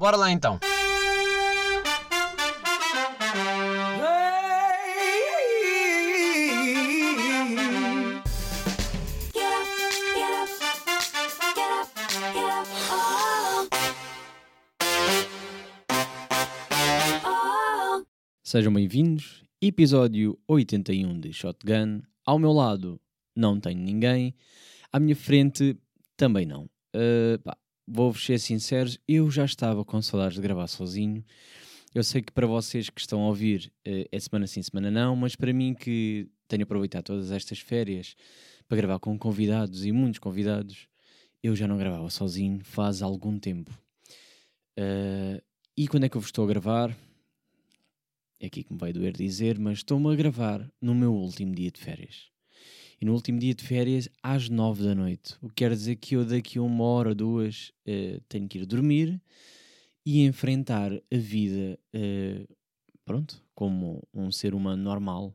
Bora lá então. Sejam bem-vindos, episódio 81 de Shotgun. Ao meu lado não tenho ninguém, à minha frente também não. Uh, Vou-vos ser sinceros, eu já estava com saudades de gravar sozinho. Eu sei que para vocês que estão a ouvir uh, é semana sim, semana não, mas para mim que tenho aproveitado todas estas férias para gravar com convidados e muitos convidados, eu já não gravava sozinho faz algum tempo. Uh, e quando é que eu vos estou a gravar? é aqui que me vai doer dizer, mas estou-me a gravar no meu último dia de férias. E no último dia de férias, às nove da noite. O que quer dizer que eu daqui a uma hora duas uh, tenho que ir dormir e enfrentar a vida, uh, pronto, como um ser humano normal.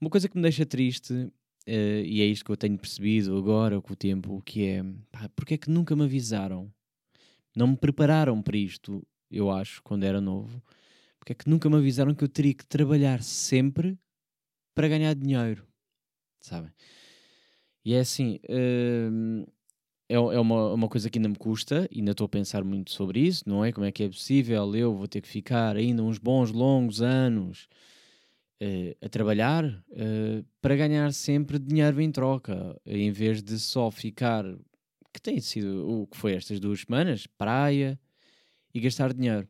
Uma coisa que me deixa triste, uh, e é isto que eu tenho percebido agora com o tempo, que é, pá, porque é que nunca me avisaram? Não me prepararam para isto, eu acho, quando era novo porque é que nunca me avisaram que eu teria que trabalhar sempre para ganhar dinheiro, sabem? E é assim, hum, é, é uma, uma coisa que ainda me custa, ainda estou a pensar muito sobre isso, não é? Como é que é possível eu vou ter que ficar ainda uns bons, longos anos uh, a trabalhar uh, para ganhar sempre dinheiro em troca, em vez de só ficar, que tem sido o que foi estas duas semanas, praia e gastar dinheiro.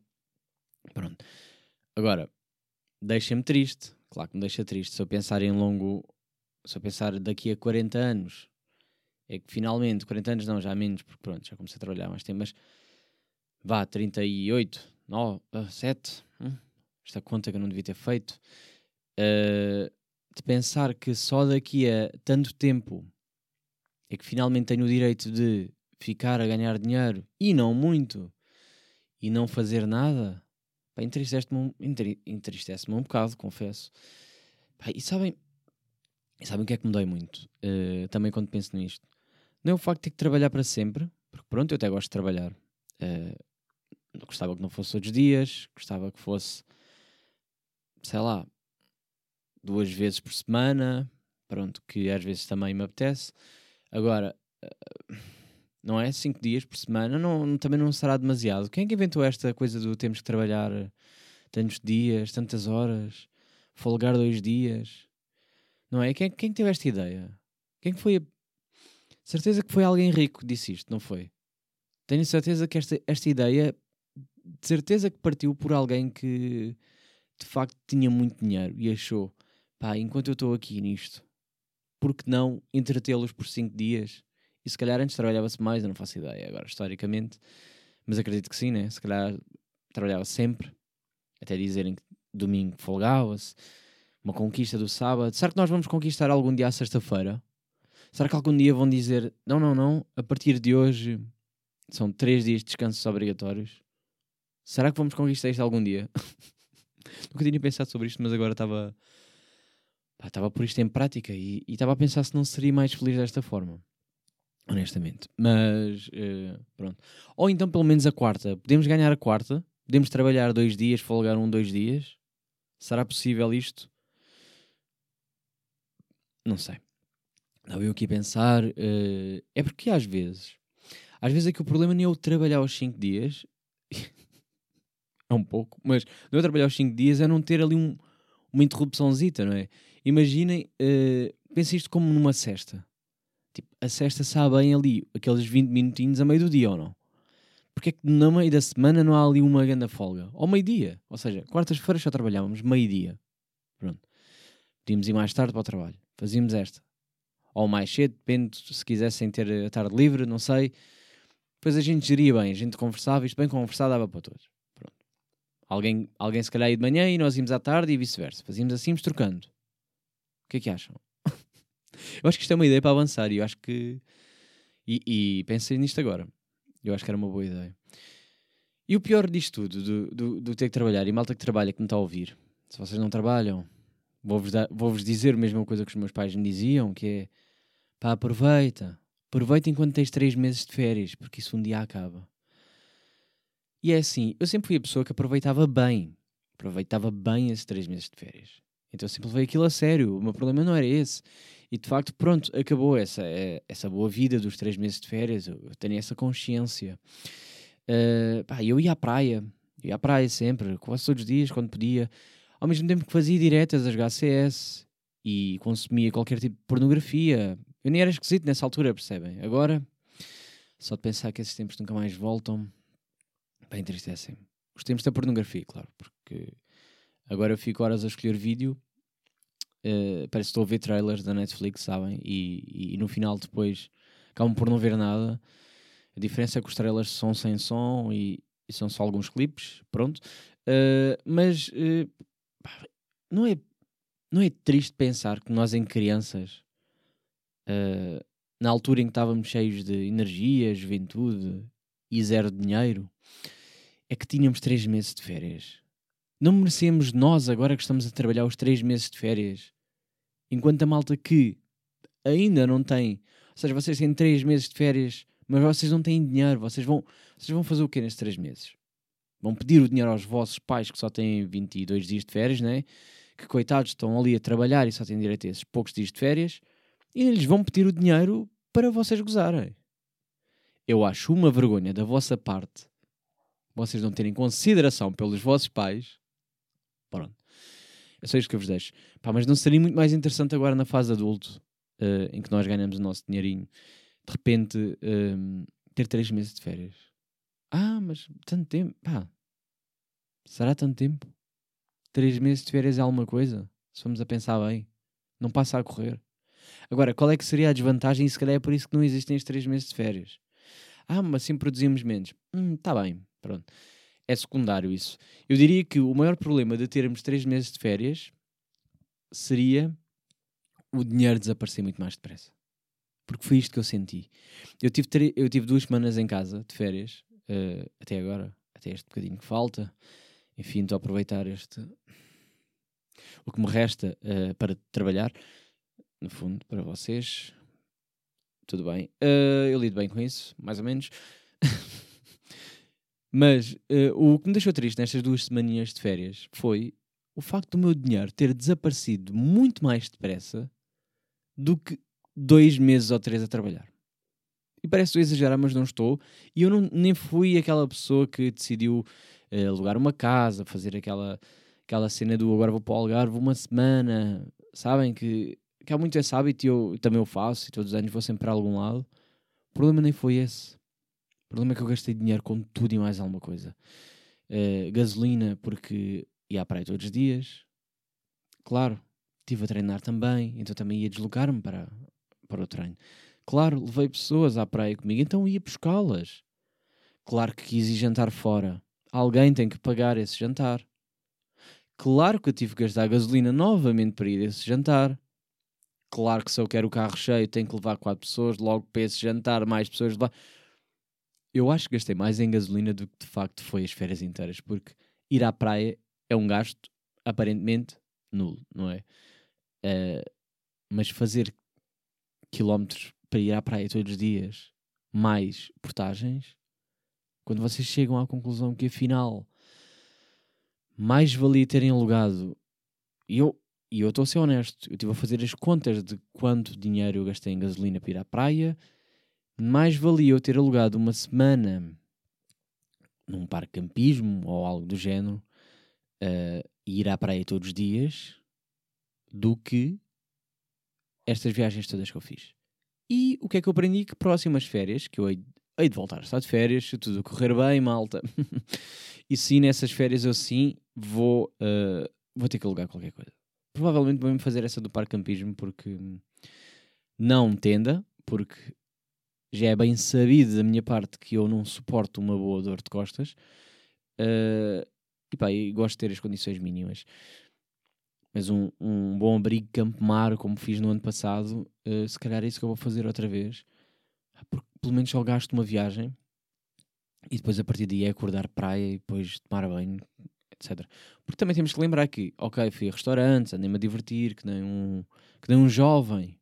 Pronto. Agora, deixa-me triste. Claro que me deixa triste. Se eu pensar em longo. Se eu pensar daqui a 40 anos. É que finalmente, 40 anos não, já menos, porque pronto, já comecei a trabalhar mais tempo, mas vá, 38, 9, 7, hum, esta conta que eu não devia ter feito, uh, de pensar que só daqui a tanto tempo é que finalmente tenho o direito de ficar a ganhar dinheiro e não muito e não fazer nada, entristece-me um, entristece um bocado, confesso. Pá, e sabem, sabem o que é que me dói muito? Uh, também quando penso nisto. Não é o facto de ter que trabalhar para sempre, porque pronto, eu até gosto de trabalhar. Uh, gostava que não fosse todos os dias, gostava que fosse, sei lá, duas vezes por semana, pronto, que às vezes também me apetece. Agora, uh, não é? Cinco dias por semana não, também não será demasiado. Quem é que inventou esta coisa do temos que trabalhar tantos dias, tantas horas, folgar dois dias? Não é? Quem, quem teve esta ideia? Quem foi? A... Certeza que foi alguém rico que disse isto, não foi? Tenho certeza que esta, esta ideia, de certeza que partiu por alguém que de facto tinha muito dinheiro e achou, pá, enquanto eu estou aqui nisto, por que não entretê-los por cinco dias? E se calhar antes trabalhava-se mais, eu não faço ideia agora, historicamente. Mas acredito que sim, né? Se calhar trabalhava sempre, até dizerem que domingo folgava-se. Uma conquista do sábado. Será que nós vamos conquistar algum dia à sexta-feira? Será que algum dia vão dizer: não, não, não, a partir de hoje são três dias de descansos obrigatórios? Será que vamos conquistar isto algum dia? Nunca tinha pensado sobre isto, mas agora estava. Estava por isto em prática e estava a pensar se não seria mais feliz desta forma honestamente. Mas uh, pronto. Ou então pelo menos a quarta. Podemos ganhar a quarta. Podemos trabalhar dois dias, folgar um, dois dias. Será possível isto? Não sei. Estava eu aqui a pensar. Uh, é porque às vezes. Às vezes é que o problema nem é eu trabalhar os 5 dias. é um pouco. Mas não é trabalhar os 5 dias é não ter ali um, uma interrupçãozita, não é? Imaginem. Uh, pensem isto como numa cesta Tipo, a sexta sabe bem ali, aqueles 20 minutinhos a meio do dia ou não? Porque é que no meio da semana não há ali uma grande folga? Ou meio-dia. Ou seja, quartas-feiras só trabalhávamos meio-dia. Pronto. Podíamos ir mais tarde para o trabalho. Fazíamos esta. Ou mais cedo, depende se quisessem ter a tarde livre, não sei. Depois a gente geria bem, a gente conversava, isto bem conversado dava para todos. Pronto. Alguém, alguém se calhar ia de manhã e nós íamos à tarde e vice-versa. Fazíamos assim, trocando. O que é que acham? Eu acho que isto é uma ideia para avançar e eu acho que. E, e pensei nisto agora. Eu acho que era uma boa ideia. E o pior disto tudo, do, do, do ter que trabalhar, e malta que trabalha que me está a ouvir, se vocês não trabalham, vou-vos vou dizer a mesma coisa que os meus pais me diziam, que é pá, aproveita. Aproveita enquanto tens três meses de férias, porque isso um dia acaba. E é assim, eu sempre fui a pessoa que aproveitava bem, aproveitava bem esses três meses de férias. Então eu sempre levei aquilo a sério, o meu problema não era esse. E de facto, pronto, acabou essa, eh, essa boa vida dos três meses de férias, eu tenho essa consciência. Uh, pá, eu ia à praia, ia à praia sempre, quase todos os dias, quando podia, ao mesmo tempo que fazia diretas às HCS e consumia qualquer tipo de pornografia. Eu nem era esquisito nessa altura, percebem? Agora, só de pensar que esses tempos nunca mais voltam, bem entristecem. Os tempos da pornografia, claro, porque agora eu fico horas a escolher vídeo Uh, parece que estou a ver trailers da Netflix, sabem? E, e, e, no final depois acabam por não ver nada. A diferença é que os trailers são sem som e, e são só alguns clipes, pronto. Uh, mas uh, não, é, não é triste pensar que nós em crianças, na altura em que estávamos cheios de energia, juventude e zero dinheiro, é que tínhamos três meses de férias não merecemos nós, agora que estamos a trabalhar os três meses de férias, enquanto a malta que ainda não tem, ou seja, vocês têm três meses de férias, mas vocês não têm dinheiro, vocês vão, vocês vão fazer o quê nestes três meses? Vão pedir o dinheiro aos vossos pais que só têm 22 dias de férias, né? que coitados estão ali a trabalhar e só têm direito a esses poucos dias de férias, e eles vão pedir o dinheiro para vocês gozarem. Eu acho uma vergonha da vossa parte vocês não terem consideração pelos vossos pais Pronto. É só isto que eu vos deixo. Pá, mas não seria muito mais interessante agora na fase adulto, uh, em que nós ganhamos o nosso dinheirinho, de repente uh, ter três meses de férias? Ah, mas tanto tempo. Pá, será tanto tempo? Três meses de férias é alguma coisa? Se formos a pensar bem, não passa a correr. Agora, qual é que seria a desvantagem? E se calhar é por isso que não existem os três meses de férias. Ah, mas assim produzimos menos. Hum, tá bem, pronto é secundário isso. Eu diria que o maior problema de termos três meses de férias seria o dinheiro desaparecer muito mais depressa. Porque foi isto que eu senti. Eu tive, eu tive duas semanas em casa de férias, uh, até agora, até este bocadinho que falta. Enfim, estou a aproveitar este. O que me resta uh, para trabalhar, no fundo, para vocês. Tudo bem. Uh, eu lido bem com isso, mais ou menos. Mas o que me deixou triste nestas duas semaninhas de férias foi o facto do meu dinheiro ter desaparecido muito mais depressa do que dois meses ou três a trabalhar. E parece exagerar, mas não estou. E eu não, nem fui aquela pessoa que decidiu uh, alugar uma casa, fazer aquela, aquela cena do agora vou para o Algarve uma semana. Sabem que, que há muito esse hábito e eu também o faço e todos os anos vou sempre para algum lado. O problema nem foi esse. O problema é que eu gastei dinheiro com tudo e mais alguma coisa. Uh, gasolina, porque ia à praia todos os dias. Claro, estive a treinar também, então também ia deslocar-me para, para o treino. Claro, levei pessoas à praia comigo, então ia buscá-las. Claro que quis ir jantar fora. Alguém tem que pagar esse jantar. Claro que eu tive que gastar gasolina novamente para ir a esse jantar. Claro que se eu quero o carro cheio, tenho que levar quatro pessoas, logo para esse jantar, mais pessoas levar eu acho que gastei mais em gasolina do que de facto foi as férias inteiras, porque ir à praia é um gasto aparentemente nulo, não é? Uh, mas fazer quilómetros para ir à praia todos os dias, mais portagens, quando vocês chegam à conclusão que afinal mais valia terem alugado, e eu e eu estou a ser honesto, eu estive a fazer as contas de quanto dinheiro eu gastei em gasolina para ir à praia mais valia eu ter alugado uma semana num parque campismo ou algo do género uh, e ir à praia todos os dias do que estas viagens todas que eu fiz. E o que é que eu aprendi? Que próximas férias, que eu hei, hei de voltar a estar de férias, se tudo correr bem, malta. e sim, nessas férias eu sim vou, uh, vou ter que alugar qualquer coisa. Provavelmente vou-me fazer essa do parque campismo porque não tenda, porque já é bem sabido da minha parte que eu não suporto uma boa dor de costas. Uh, e pá, gosto de ter as condições mínimas. Mas um, um bom abrigo campo mar, como fiz no ano passado, uh, se calhar é isso que eu vou fazer outra vez. Porque pelo menos só gasto uma viagem e depois a partir daí é acordar praia e depois tomar banho, etc. Porque também temos que lembrar que, ok, fui a restaurantes, andei-me a divertir, que nem um, que nem um jovem,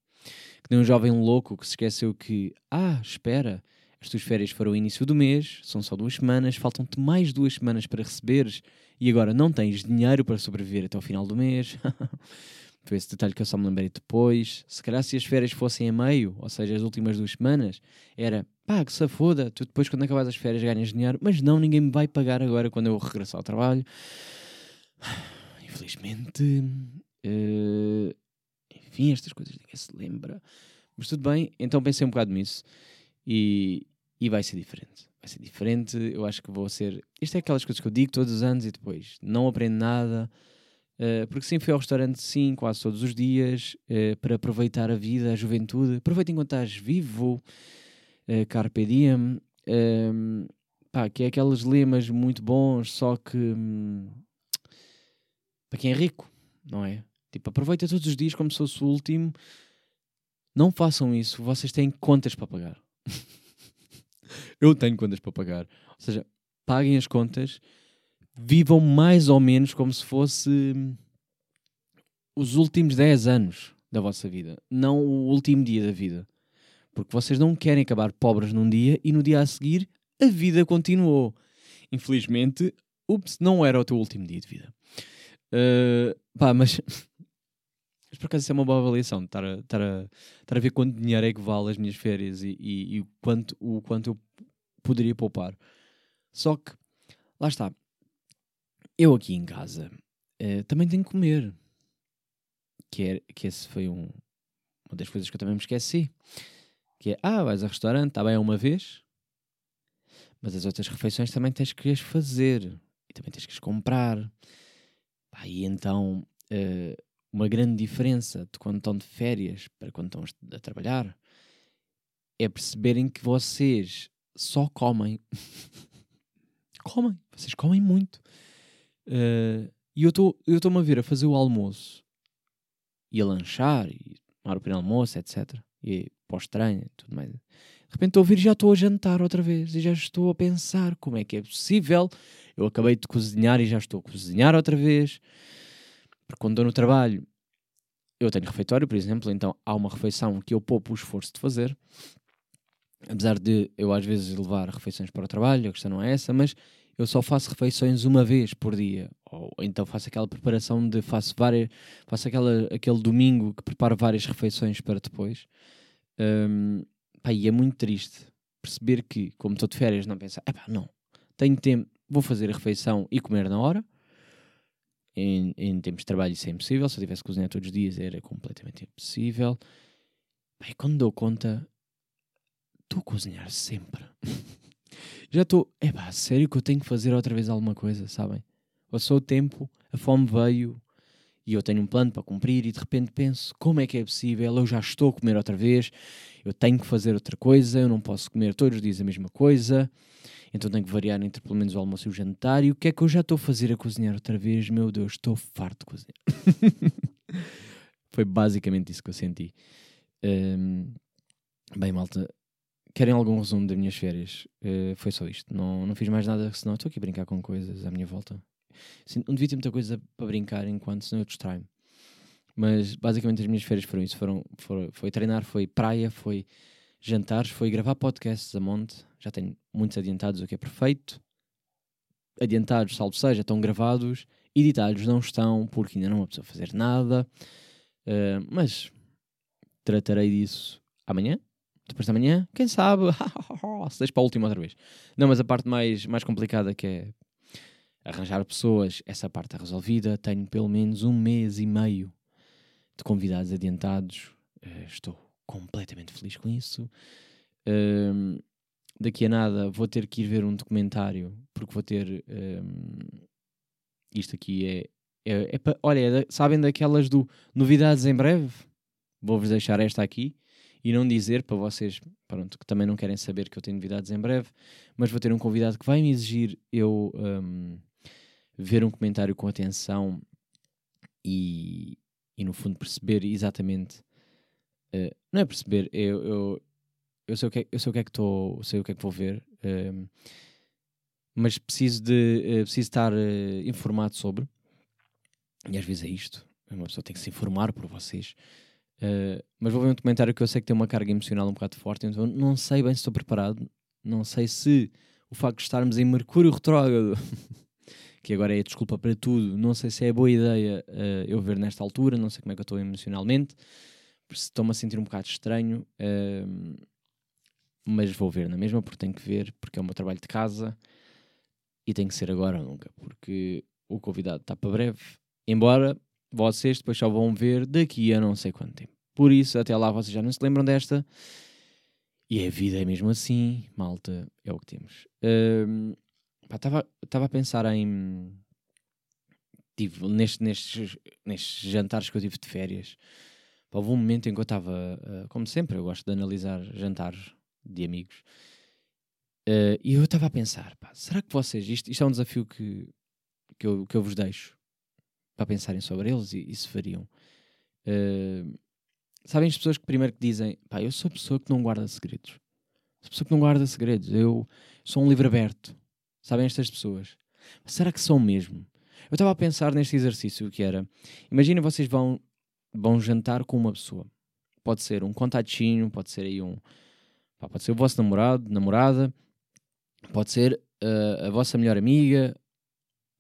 que nem um jovem louco que se esqueceu que, ah, espera, as tuas férias foram o início do mês, são só duas semanas, faltam-te mais duas semanas para receberes e agora não tens dinheiro para sobreviver até o final do mês. Foi esse detalhe que eu só me lembrei depois. Se calhar se as férias fossem a meio, ou seja, as últimas duas semanas, era pá, que se foda, tu depois quando acabas as férias ganhas dinheiro, mas não, ninguém me vai pagar agora quando eu regressar ao trabalho. Infelizmente, uh, enfim, estas coisas ninguém se lembra. Mas tudo bem, então pensei um bocado nisso e, e vai ser diferente. Vai ser diferente, eu acho que vou ser. Isto é aquelas coisas que eu digo todos os anos e depois não aprendo nada Uh, porque sim, fui ao restaurante, sim, quase todos os dias, uh, para aproveitar a vida, a juventude. Aproveita enquanto estás vivo, uh, carpe diem, ehm, pá, que é aqueles lemas muito bons, só que um, para quem é rico, não é? Tipo, aproveita todos os dias como se fosse o último. Não façam isso, vocês têm contas para pagar. Eu tenho contas para pagar. Ou seja, paguem as contas vivam mais ou menos como se fosse hum, os últimos 10 anos da vossa vida, não o último dia da vida. Porque vocês não querem acabar pobres num dia e no dia a seguir a vida continuou. Infelizmente, ups, não era o teu último dia de vida. Uh, pá, mas, mas por acaso isso é uma boa avaliação, estar a, estar, a, estar a ver quanto dinheiro é que vale as minhas férias e, e, e quanto, o quanto eu poderia poupar. Só que, lá está, eu aqui em casa uh, também tenho que comer. Que, é, que esse foi um, uma das coisas que eu também me esqueci. Que é, ah, vais ao restaurante, está bem uma vez, mas as outras refeições também tens que as fazer e também tens que as comprar. Pá, e então, uh, uma grande diferença de quando estão de férias para quando estão a trabalhar é perceberem que vocês só comem. comem, vocês comem muito. Uh, e eu estou-me a ver a fazer o almoço e a lanchar e tomar o pequeno almoço, etc. E pós-treino e tudo mais. De repente estou a ouvir e já estou a jantar outra vez e já estou a pensar como é que é possível. Eu acabei de cozinhar e já estou a cozinhar outra vez. Porque quando estou no trabalho, eu tenho refeitório, por exemplo, então há uma refeição que eu poupo o esforço de fazer. Apesar de eu às vezes levar refeições para o trabalho, a questão não é essa, mas eu só faço refeições uma vez por dia. Ou então faço aquela preparação de faço várias, faço aquela, aquele domingo que preparo várias refeições para depois. Um, pá, e é muito triste perceber que, como estou de férias, não pensar, pá, não, tenho tempo, vou fazer a refeição e comer na hora. Em, em tempos de trabalho isso é impossível. Se eu tivesse que cozinhar todos os dias era completamente impossível. E quando dou conta, estou a cozinhar sempre. já estou, é pá, sério que eu tenho que fazer outra vez alguma coisa, sabem? Passou o tempo, a fome veio e eu tenho um plano para cumprir e de repente penso, como é que é possível? Eu já estou a comer outra vez, eu tenho que fazer outra coisa, eu não posso comer todos os dias a mesma coisa, então tenho que variar entre pelo menos o almoço e o jantar. E o que é que eu já estou a fazer a cozinhar outra vez? Meu Deus, estou farto de cozinhar. Foi basicamente isso que eu senti. Um, bem, malta, querem algum resumo das minhas férias? Uh, foi só isto. Não, não fiz mais nada, senão estou aqui a brincar com coisas à minha volta. Não devia ter muita coisa para brincar enquanto, senão eu distraio-me. Mas basicamente as minhas férias foram isso: foram, foram, foi treinar, foi praia, foi jantares, foi gravar podcasts a monte. Já tenho muitos adiantados, o que é perfeito. Adiantados, salvo seja, estão gravados. Editados não estão, porque ainda não é preciso fazer nada. Uh, mas tratarei disso amanhã depois da manhã, quem sabe, se deixa para a última outra vez. Não, mas a parte mais, mais complicada que é arranjar pessoas, essa parte é resolvida. Tenho pelo menos um mês e meio de convidados adiantados. Uh, estou completamente feliz com isso. Uh, daqui a nada vou ter que ir ver um documentário, porque vou ter. Uh, isto aqui é. é, é pa, olha, é da, sabem daquelas do novidades em breve? Vou-vos deixar esta aqui e não dizer para vocês, pronto, que também não querem saber que eu tenho novidades em breve, mas vou ter um convidado que vai me exigir eu um, ver um comentário com atenção e, e no fundo perceber exatamente, uh, não é perceber, eu, eu, eu, sei o que é, eu sei o que é que estou, sei o que é que vou ver, um, mas preciso de uh, preciso estar uh, informado sobre, e às vezes é isto, uma pessoa tem que se informar por vocês. Uh, mas vou ver um documentário que eu sei que tem uma carga emocional um bocado forte, então não sei bem se estou preparado. Não sei se o facto de estarmos em Mercúrio retrógrado, que agora é a desculpa para tudo, não sei se é boa ideia eu ver nesta altura, não sei como é que eu estou emocionalmente, estou-me a sentir um bocado estranho, uh, mas vou ver na mesma, porque tenho que ver, porque é o meu trabalho de casa e tem que ser agora ou nunca, porque o convidado está para breve, embora vocês depois só vão ver daqui a não sei quanto tempo. Por isso, até lá vocês já não se lembram desta. E a vida é mesmo assim, malta, é o que temos. Estava uh, a pensar em. Tive, neste, nestes, nestes jantares que eu tive de férias, houve um momento em que eu estava, uh, como sempre, eu gosto de analisar jantares de amigos, uh, e eu estava a pensar: pá, será que vocês, isto, isto é um desafio que, que, eu, que eu vos deixo para pensarem sobre eles e, e se fariam. Uh, sabem as pessoas que primeiro que dizem, pá, eu sou pessoa que não guarda segredos. Sou pessoa que não guarda segredos. Eu sou um livro aberto. Sabem estas pessoas? Mas será que são mesmo? Eu estava a pensar neste exercício que era, imaginem vocês vão, vão jantar com uma pessoa. Pode ser um contatinho, pode ser aí um, pá, pode ser o vosso namorado, namorada, pode ser uh, a vossa melhor amiga,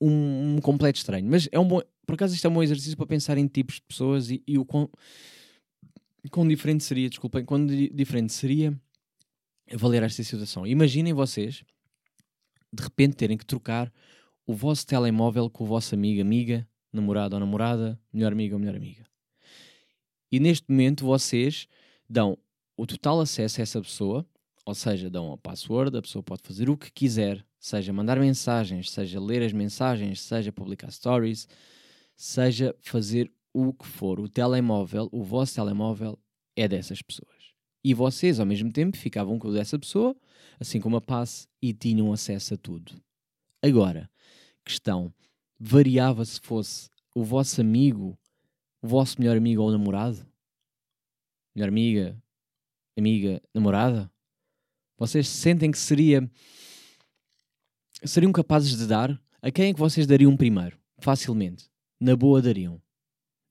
um, um, completo estranho. Mas é um bom, por acaso isto é um bom exercício para pensar em tipos de pessoas e, e o quão, quão diferente seria, desculpem, quão diferente seria avaliar esta situação. Imaginem vocês, de repente, terem que trocar o vosso telemóvel com o vosso amigo, amiga, namorado ou namorada, melhor amigo ou melhor amiga. E neste momento vocês dão o total acesso a essa pessoa, ou seja, dão a password, a pessoa pode fazer o que quiser, seja mandar mensagens, seja ler as mensagens, seja publicar stories, seja fazer o que for. O telemóvel, o vosso telemóvel é dessas pessoas. E vocês, ao mesmo tempo, ficavam com o dessa pessoa, assim como a passe, e tinham acesso a tudo. Agora, questão: variava se fosse o vosso amigo, o vosso melhor amigo ou namorado? Melhor amiga, amiga, namorada? Vocês sentem que seria seriam capazes de dar? A quem é que vocês dariam primeiro? Facilmente. Na boa dariam.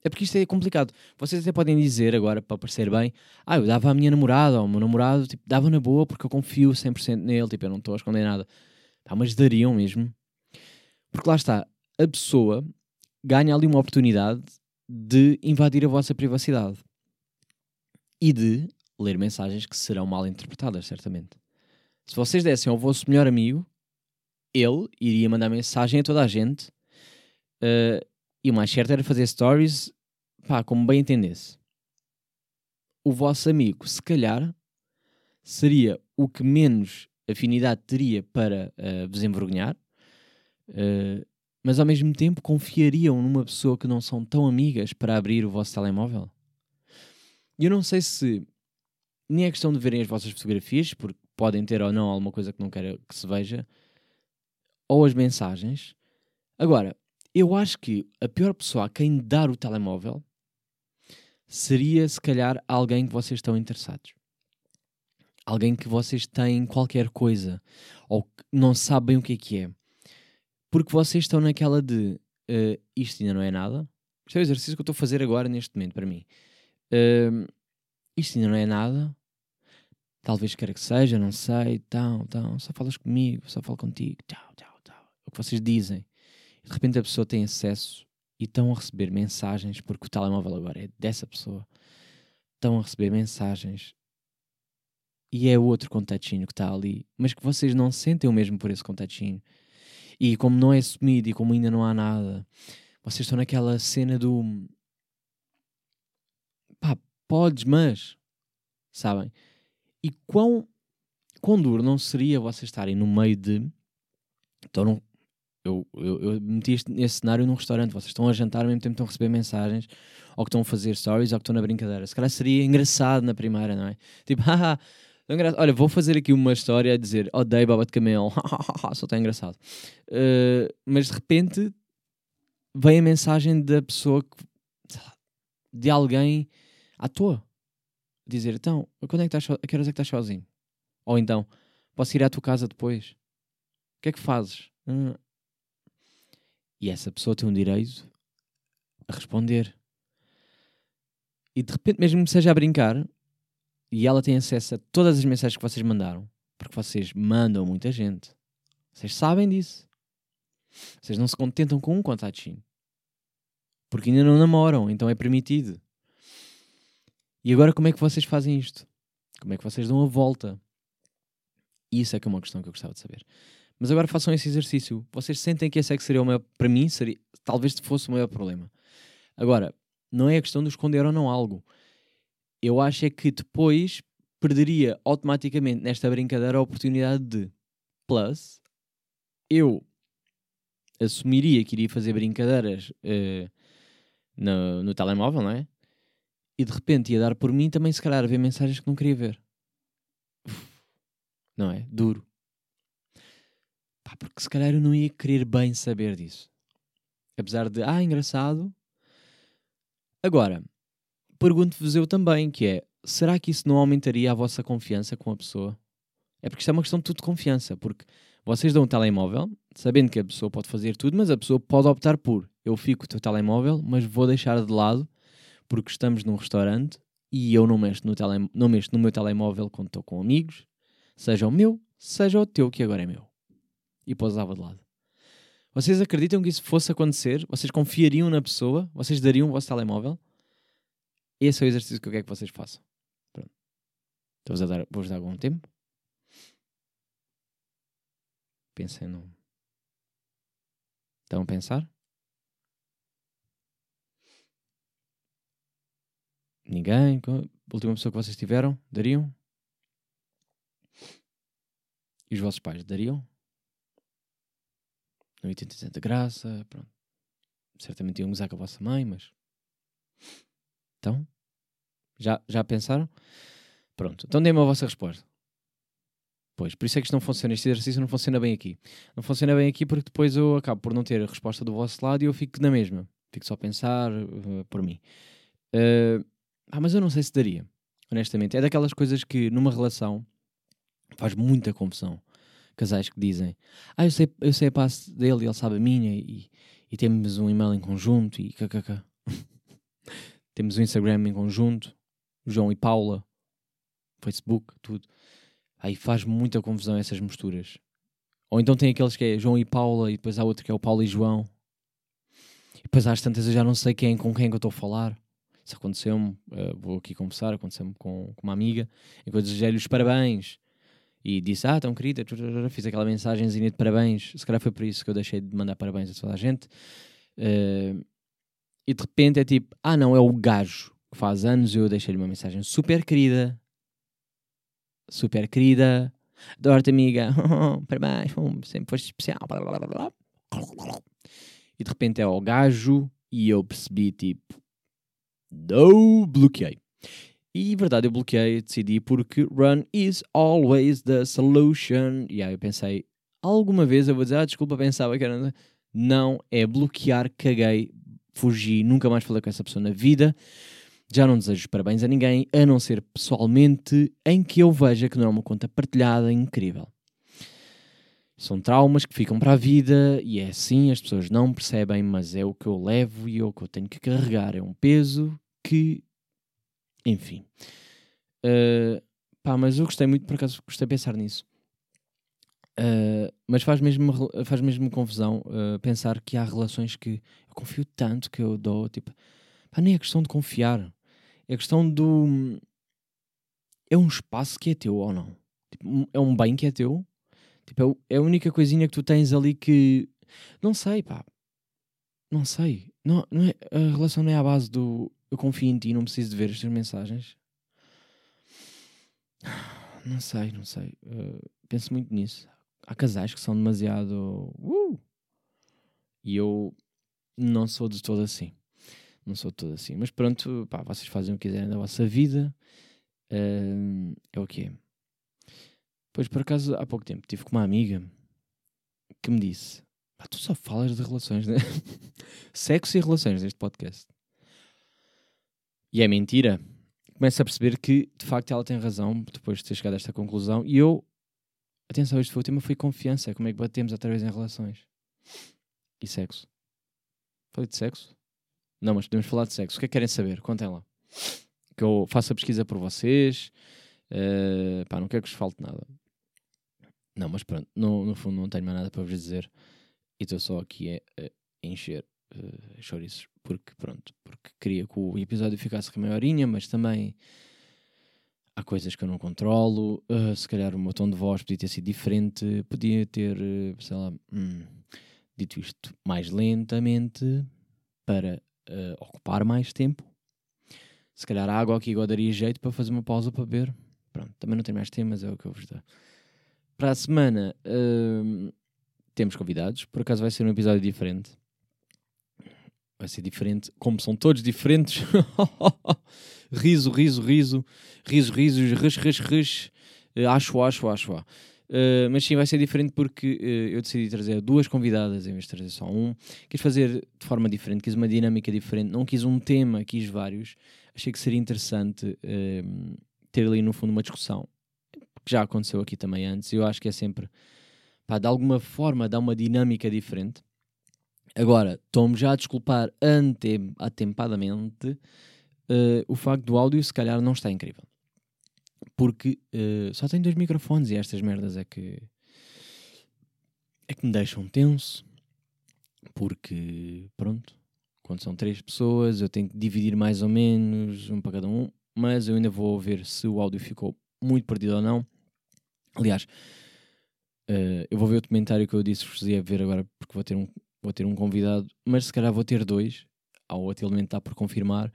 É porque isto é complicado. Vocês até podem dizer agora, para parecer bem, ah, eu dava à minha namorada ou ao meu namorado, tipo, dava na boa porque eu confio 100% nele, tipo, eu não estou a esconder nada. Ah, mas dariam mesmo. Porque lá está, a pessoa ganha ali uma oportunidade de invadir a vossa privacidade e de ler mensagens que serão mal interpretadas, certamente. Se vocês dessem ao vosso melhor amigo, ele iria mandar mensagem a toda a gente uh, e o mais certo era fazer stories, pá, como bem entendesse. O vosso amigo, se calhar, seria o que menos afinidade teria para uh, vos envergonhar, uh, mas ao mesmo tempo confiariam numa pessoa que não são tão amigas para abrir o vosso telemóvel? Eu não sei se nem é questão de verem as vossas fotografias, porque podem ter ou não alguma coisa que não quero que se veja, ou as mensagens. Agora, eu acho que a pior pessoa a quem dar o telemóvel seria, se calhar, alguém que vocês estão interessados. Alguém que vocês têm qualquer coisa ou não sabem o que é que é. Porque vocês estão naquela de uh, isto ainda não é nada. Isto é o exercício que eu estou a fazer agora neste momento para mim. Uh, isto ainda não é nada. Talvez queira que seja, não sei. Tão, tão. Só falas comigo, só falo contigo. Tchau, tchau, tchau. É o que vocês dizem de repente a pessoa tem acesso e estão a receber mensagens, porque o telemóvel agora é dessa pessoa, estão a receber mensagens e é outro contatinho que está ali, mas que vocês não sentem o mesmo por esse contatinho. E como não é assumido e como ainda não há nada, vocês estão naquela cena do pá, podes, mas sabem? E quão, quão duro não seria vocês estarem no meio de estão eu, eu, eu meti este, esse cenário num restaurante, vocês estão a jantar ao mesmo tempo estão a receber mensagens, ou que estão a fazer stories, ou que estão na brincadeira. Se calhar seria engraçado na primeira, não é? Tipo, haha, olha, vou fazer aqui uma história a dizer odeio baba de camelo, só está engraçado. Uh, mas de repente vem a mensagem da pessoa que, de alguém à toa dizer: Então, quando é que estás, a que horas é que estás sozinho? Ou então, posso ir à tua casa depois? O que é que fazes? Hum, e essa pessoa tem um direito a responder. E de repente, mesmo que seja a brincar, e ela tem acesso a todas as mensagens que vocês mandaram, Porque vocês mandam muita gente. Vocês sabem disso. Vocês não se contentam com um contatinho. Porque ainda não namoram, então é permitido. E agora como é que vocês fazem isto? Como é que vocês dão a volta? Isso é que é uma questão que eu gostava de saber. Mas agora façam esse exercício. Vocês sentem que esse é que seria o maior. Para mim, seria, talvez fosse o maior problema. Agora, não é a questão de esconder ou não algo. Eu acho é que depois perderia automaticamente nesta brincadeira a oportunidade de. Plus, eu assumiria que iria fazer brincadeiras uh, no, no telemóvel, não é? E de repente ia dar por mim também, se calhar, a ver mensagens que não queria ver. Não é? Duro. Pá, porque se calhar eu não ia querer bem saber disso. Apesar de, ah, engraçado. Agora, pergunto-vos eu também, que é, será que isso não aumentaria a vossa confiança com a pessoa? É porque isto é uma questão de tudo de confiança, porque vocês dão um telemóvel, sabendo que a pessoa pode fazer tudo, mas a pessoa pode optar por, eu fico o teu telemóvel, mas vou deixar de lado, porque estamos num restaurante e eu não mexo no, tele, não mexo no meu telemóvel quando estou com amigos, seja o meu, seja o teu, que agora é meu e pousava de lado. Vocês acreditam que isso fosse acontecer? Vocês confiariam na pessoa? Vocês dariam o vosso telemóvel? Esse é o exercício que eu quero que vocês façam. Pronto. Vou-vos dar, vou dar algum tempo. Pensem no. Estão a pensar? Ninguém? A última pessoa que vocês tiveram? Dariam? E os vossos pais dariam? no 80 de graça, pronto. Certamente iam gozar com a vossa mãe, mas. Então? Já, já pensaram? Pronto, então dê-me a vossa resposta. Pois, por isso é que isto não funciona, este exercício não funciona bem aqui. Não funciona bem aqui porque depois eu acabo por não ter a resposta do vosso lado e eu fico na mesma. Fico só a pensar uh, por mim. Uh, ah, mas eu não sei se daria, honestamente. É daquelas coisas que numa relação faz muita confusão casais que dizem: Ah, eu sei, eu sei a passe dele, ele sabe a minha, e, e temos um e-mail em conjunto, e kkk. temos o um Instagram em conjunto, João e Paula, Facebook, tudo. Aí faz muita confusão essas misturas. Ou então tem aqueles que é João e Paula, e depois há outro que é o Paulo e João. E depois às tantas eu já não sei quem, com quem é que eu estou a falar. Isso aconteceu-me, uh, vou aqui confessar, aconteceu-me com, com uma amiga, em que eu desejei-lhe os parabéns e disse: Ah, tão querida, fiz aquela mensagenzinha de parabéns. Se calhar foi por isso que eu deixei de mandar parabéns a toda a gente. Uh, e de repente é tipo: Ah, não, é o gajo que faz anos. Eu deixei-lhe uma mensagem super querida, super querida. Adoro-te, amiga. parabéns, sempre foste especial. E de repente é o gajo. E eu percebi: Tipo, não bloqueei. E verdade, eu bloqueei, decidi porque run is always the solution. E aí eu pensei, alguma vez eu vou dizer, ah, desculpa, pensava que era. Não, é bloquear, caguei, fugi, nunca mais falei com essa pessoa na vida. Já não desejo parabéns a ninguém, a não ser pessoalmente, em que eu veja que não é uma conta partilhada incrível. São traumas que ficam para a vida e é assim, as pessoas não percebem, mas é o que eu levo e é o que eu tenho que carregar. É um peso que enfim. Uh, pá, mas eu gostei muito, por acaso, gostei de pensar nisso. Uh, mas faz mesmo, faz mesmo confusão uh, pensar que há relações que eu confio tanto que eu dou, tipo, pá, nem é questão de confiar, é questão do. É um espaço que é teu ou não? Tipo, é um bem que é teu? Tipo, é, é a única coisinha que tu tens ali que. Não sei, pá. Não sei. Não, não é, a relação não é à base do eu confio em ti, não preciso de ver as tuas mensagens. Não sei, não sei. Uh, penso muito nisso. Há casais que são demasiado. Uh! E eu não sou de todo assim. Não sou de todo assim. Mas pronto, pá, vocês fazem o que quiserem da vossa vida. Uh, é o que é. Pois por acaso, há pouco tempo, tive com uma amiga que me disse: Pá, tu só falas de relações, né? Sexo e relações neste podcast. E é mentira. Começo a perceber que, de facto, ela tem razão depois de ter chegado a esta conclusão. E eu, atenção, este foi o tema, foi confiança. Como é que batemos através em relações? E sexo. Falei de sexo? Não, mas podemos falar de sexo. O que é que querem saber? Contem lá. Que eu faça pesquisa por vocês. Uh, pá, não quero que vos falte nada. Não, mas pronto, no, no fundo não tenho mais nada para vos dizer e estou só aqui a, a encher uh, chouriços porque pronto, porque queria que o episódio ficasse com horinha, mas também há coisas que eu não controlo. Uh, se calhar o meu tom de voz podia ter sido diferente, podia ter, uh, sei lá, hum, dito isto mais lentamente para uh, ocupar mais tempo. Se calhar a água aqui igual daria jeito para fazer uma pausa para beber. Pronto, também não tem mais temas, é o que eu vos dou. Para a semana hum, temos convidados, por acaso vai ser um episódio diferente. Vai ser diferente, como são todos diferentes. riso, riso, riso, riso, riso, res, res, res, uh, acho, acho, acho. Uh, mas sim, vai ser diferente porque uh, eu decidi trazer duas convidadas em vez de trazer só um. Quis fazer de forma diferente, quis uma dinâmica diferente, não quis um tema, quis vários. Achei que seria interessante uh, ter ali no fundo uma discussão, que já aconteceu aqui também antes. Eu acho que é sempre, pá, de alguma forma, dá uma dinâmica diferente. Agora, estou-me já a desculpar ante atempadamente uh, o facto do áudio se calhar não está incrível. Porque uh, só tem dois microfones e estas merdas é que é que me deixam tenso. Porque, pronto, quando são três pessoas eu tenho que dividir mais ou menos um para cada um, mas eu ainda vou ver se o áudio ficou muito perdido ou não. Aliás, uh, eu vou ver o documentário que eu disse que ia ver agora porque vou ter um, vou ter um convidado, mas se calhar vou ter dois. Ao outro elemento está por confirmar.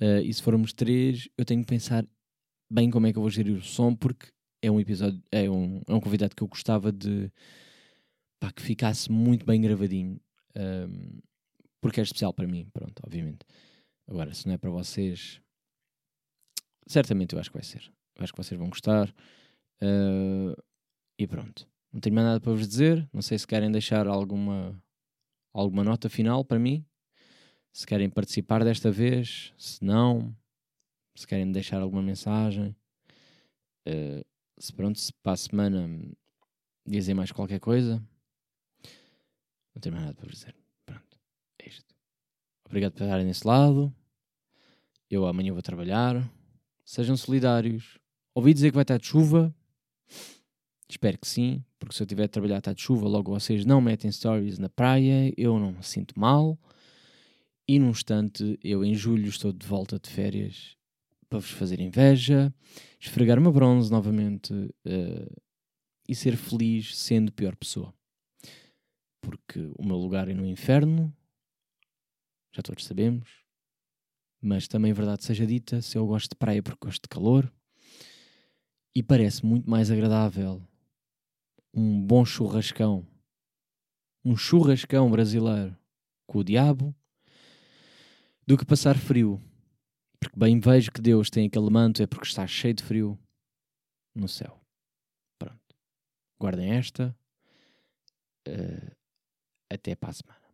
Uh, e se formos três, eu tenho que pensar bem como é que eu vou gerir o som, porque é um episódio, é um, é um convidado que eu gostava de pá, que ficasse muito bem gravadinho, um, ehm, porque é especial para mim, pronto, obviamente. Agora, se não é para vocês, certamente eu acho que vai ser. Eu acho que vocês vão gostar. Uh, e pronto. Não tenho mais nada para vos dizer. Não sei se querem deixar alguma, alguma nota final para mim se querem participar desta vez, se não, se querem deixar alguma mensagem, uh, se pronto, se para a semana dizem mais qualquer coisa, não tenho mais nada para dizer. Pronto, é isto. Obrigado por estarem nesse lado. Eu amanhã vou trabalhar. Sejam solidários. Ouvi dizer que vai estar de chuva. Espero que sim, porque se eu tiver de trabalhar está de chuva, logo vocês não metem stories na praia, eu não me sinto mal. E num instante, eu em julho estou de volta de férias para vos fazer inveja, esfregar uma bronze novamente uh, e ser feliz sendo pior pessoa. Porque o meu lugar é no inferno, já todos sabemos, mas também verdade seja dita, se eu gosto de praia porque gosto de calor, e parece muito mais agradável um bom churrascão, um churrascão brasileiro com o diabo, do que passar frio. Porque bem vejo que Deus tem aquele manto é porque está cheio de frio no céu. Pronto. Guardem esta. Uh, até para a semana.